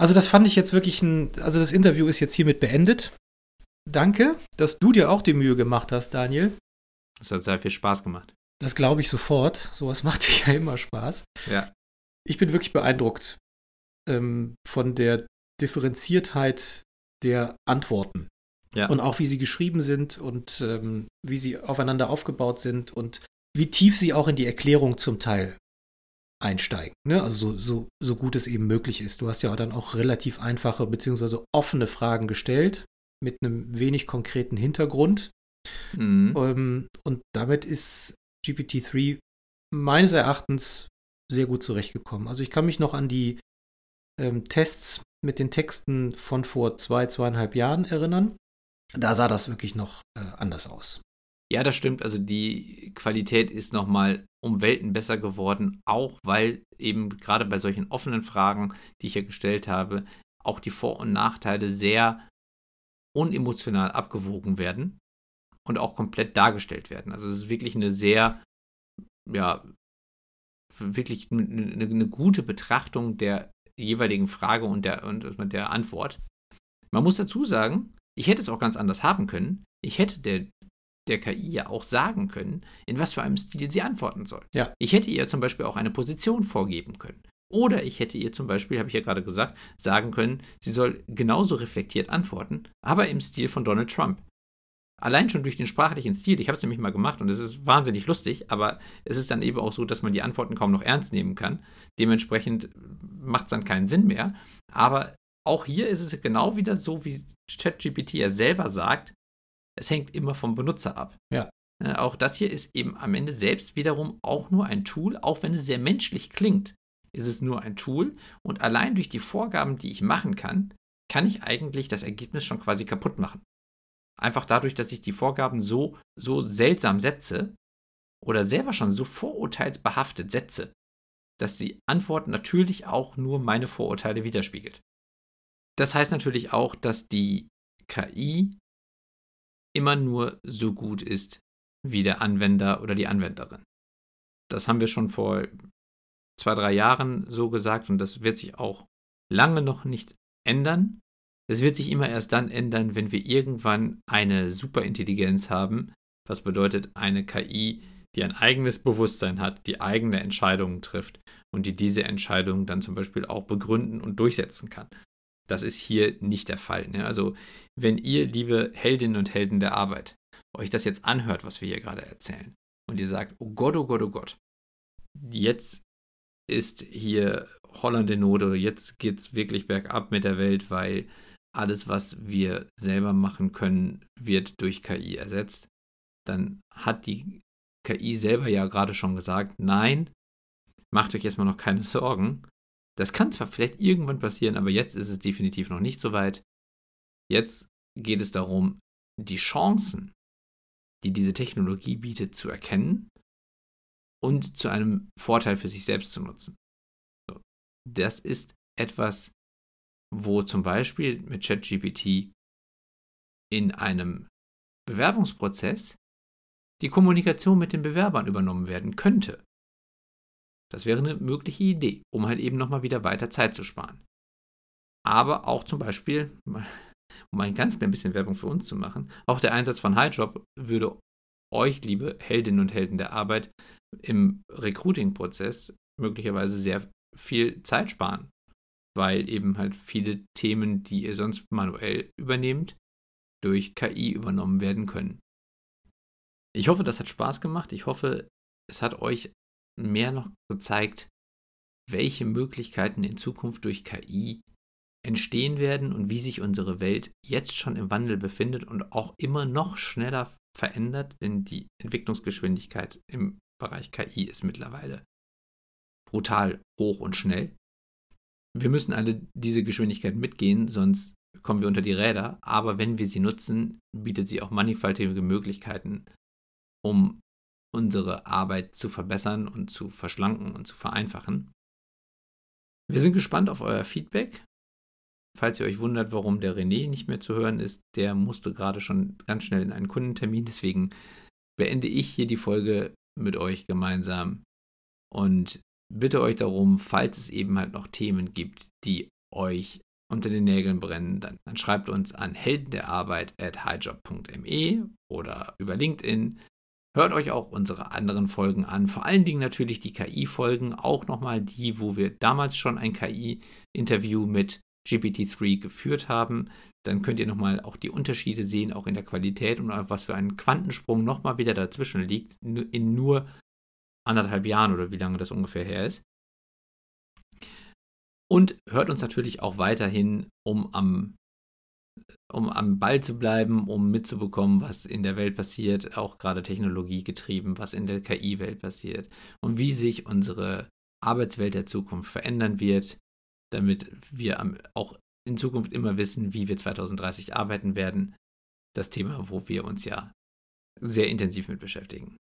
Also das fand ich jetzt wirklich ein, also das Interview ist jetzt hiermit beendet. Danke, dass du dir auch die Mühe gemacht hast, Daniel. Es hat sehr viel Spaß gemacht. Das glaube ich sofort. Sowas macht ja immer Spaß. Ja. Ich bin wirklich beeindruckt ähm, von der Differenziertheit der Antworten. Ja. Und auch wie sie geschrieben sind und ähm, wie sie aufeinander aufgebaut sind und wie tief sie auch in die Erklärung zum Teil einsteigen. Ne? Also so, so, so gut es eben möglich ist. Du hast ja dann auch relativ einfache bzw. offene Fragen gestellt mit einem wenig konkreten Hintergrund. Mhm. Ähm, und damit ist GPT-3 meines Erachtens sehr gut zurechtgekommen. Also ich kann mich noch an die ähm, Tests mit den Texten von vor zwei, zweieinhalb Jahren erinnern. Da sah das wirklich noch äh, anders aus. Ja, das stimmt. Also die Qualität ist nochmal um Welten besser geworden, auch weil eben gerade bei solchen offenen Fragen, die ich ja gestellt habe, auch die Vor- und Nachteile sehr unemotional abgewogen werden und auch komplett dargestellt werden. Also es ist wirklich eine sehr, ja, wirklich eine, eine gute Betrachtung der jeweiligen Frage und der, und der Antwort. Man muss dazu sagen, ich hätte es auch ganz anders haben können. Ich hätte der, der KI ja auch sagen können, in was für einem Stil sie antworten soll. Ja. Ich hätte ihr zum Beispiel auch eine Position vorgeben können. Oder ich hätte ihr zum Beispiel, habe ich ja gerade gesagt, sagen können, sie soll genauso reflektiert antworten, aber im Stil von Donald Trump. Allein schon durch den sprachlichen Stil, ich habe es nämlich mal gemacht und es ist wahnsinnig lustig, aber es ist dann eben auch so, dass man die Antworten kaum noch ernst nehmen kann. Dementsprechend macht es dann keinen Sinn mehr. Aber auch hier ist es genau wieder so, wie ChatGPT ja selber sagt, es hängt immer vom Benutzer ab. Ja. Äh, auch das hier ist eben am Ende selbst wiederum auch nur ein Tool, auch wenn es sehr menschlich klingt, ist es nur ein Tool und allein durch die Vorgaben, die ich machen kann, kann ich eigentlich das Ergebnis schon quasi kaputt machen. Einfach dadurch, dass ich die Vorgaben so, so seltsam setze oder selber schon so vorurteilsbehaftet setze, dass die Antwort natürlich auch nur meine Vorurteile widerspiegelt. Das heißt natürlich auch, dass die KI immer nur so gut ist wie der Anwender oder die Anwenderin. Das haben wir schon vor zwei, drei Jahren so gesagt und das wird sich auch lange noch nicht ändern. Es wird sich immer erst dann ändern, wenn wir irgendwann eine Superintelligenz haben, was bedeutet eine KI, die ein eigenes Bewusstsein hat, die eigene Entscheidungen trifft und die diese Entscheidungen dann zum Beispiel auch begründen und durchsetzen kann. Das ist hier nicht der Fall. Ne? Also wenn ihr, liebe Heldinnen und Helden der Arbeit, euch das jetzt anhört, was wir hier gerade erzählen, und ihr sagt, oh Gott, oh Gott, oh Gott, jetzt ist hier Holland in Not oder jetzt geht es wirklich bergab mit der Welt, weil alles, was wir selber machen können, wird durch KI ersetzt, dann hat die KI selber ja gerade schon gesagt, nein, macht euch erstmal noch keine Sorgen. Das kann zwar vielleicht irgendwann passieren, aber jetzt ist es definitiv noch nicht so weit. Jetzt geht es darum, die Chancen, die diese Technologie bietet, zu erkennen und zu einem Vorteil für sich selbst zu nutzen. Das ist etwas, wo zum Beispiel mit ChatGPT in einem Bewerbungsprozess die Kommunikation mit den Bewerbern übernommen werden könnte. Das wäre eine mögliche Idee, um halt eben nochmal wieder weiter Zeit zu sparen. Aber auch zum Beispiel, um ein ganz klein bisschen Werbung für uns zu machen, auch der Einsatz von HighJob würde euch, liebe Heldinnen und Helden der Arbeit, im Recruiting-Prozess möglicherweise sehr viel Zeit sparen weil eben halt viele Themen, die ihr sonst manuell übernehmt, durch KI übernommen werden können. Ich hoffe, das hat Spaß gemacht. Ich hoffe, es hat euch mehr noch gezeigt, welche Möglichkeiten in Zukunft durch KI entstehen werden und wie sich unsere Welt jetzt schon im Wandel befindet und auch immer noch schneller verändert, denn die Entwicklungsgeschwindigkeit im Bereich KI ist mittlerweile brutal hoch und schnell. Wir müssen alle diese Geschwindigkeit mitgehen, sonst kommen wir unter die Räder. Aber wenn wir sie nutzen, bietet sie auch mannigfaltige Möglichkeiten, um unsere Arbeit zu verbessern und zu verschlanken und zu vereinfachen. Wir sind gespannt auf euer Feedback. Falls ihr euch wundert, warum der René nicht mehr zu hören ist, der musste gerade schon ganz schnell in einen Kundentermin. Deswegen beende ich hier die Folge mit euch gemeinsam und bitte euch darum, falls es eben halt noch Themen gibt, die euch unter den Nägeln brennen, dann, dann schreibt uns an helden der Arbeit at highjob.me oder über LinkedIn. Hört euch auch unsere anderen Folgen an, vor allen Dingen natürlich die KI-Folgen, auch nochmal die, wo wir damals schon ein KI-Interview mit GPT-3 geführt haben. Dann könnt ihr nochmal auch die Unterschiede sehen, auch in der Qualität und was für ein Quantensprung nochmal wieder dazwischen liegt, in nur anderthalb Jahren oder wie lange das ungefähr her ist. Und hört uns natürlich auch weiterhin, um am, um am Ball zu bleiben, um mitzubekommen, was in der Welt passiert, auch gerade technologiegetrieben, was in der KI-Welt passiert und wie sich unsere Arbeitswelt der Zukunft verändern wird, damit wir auch in Zukunft immer wissen, wie wir 2030 arbeiten werden. Das Thema, wo wir uns ja sehr intensiv mit beschäftigen.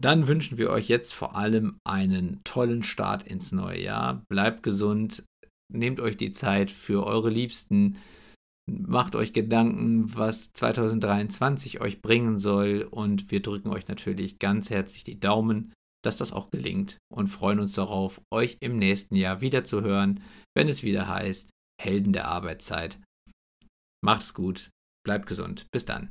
Dann wünschen wir euch jetzt vor allem einen tollen Start ins neue Jahr. Bleibt gesund, nehmt euch die Zeit für eure Liebsten, macht euch Gedanken, was 2023 euch bringen soll und wir drücken euch natürlich ganz herzlich die Daumen, dass das auch gelingt und freuen uns darauf, euch im nächsten Jahr wieder zu hören, wenn es wieder heißt Helden der Arbeitszeit. Macht's gut, bleibt gesund, bis dann.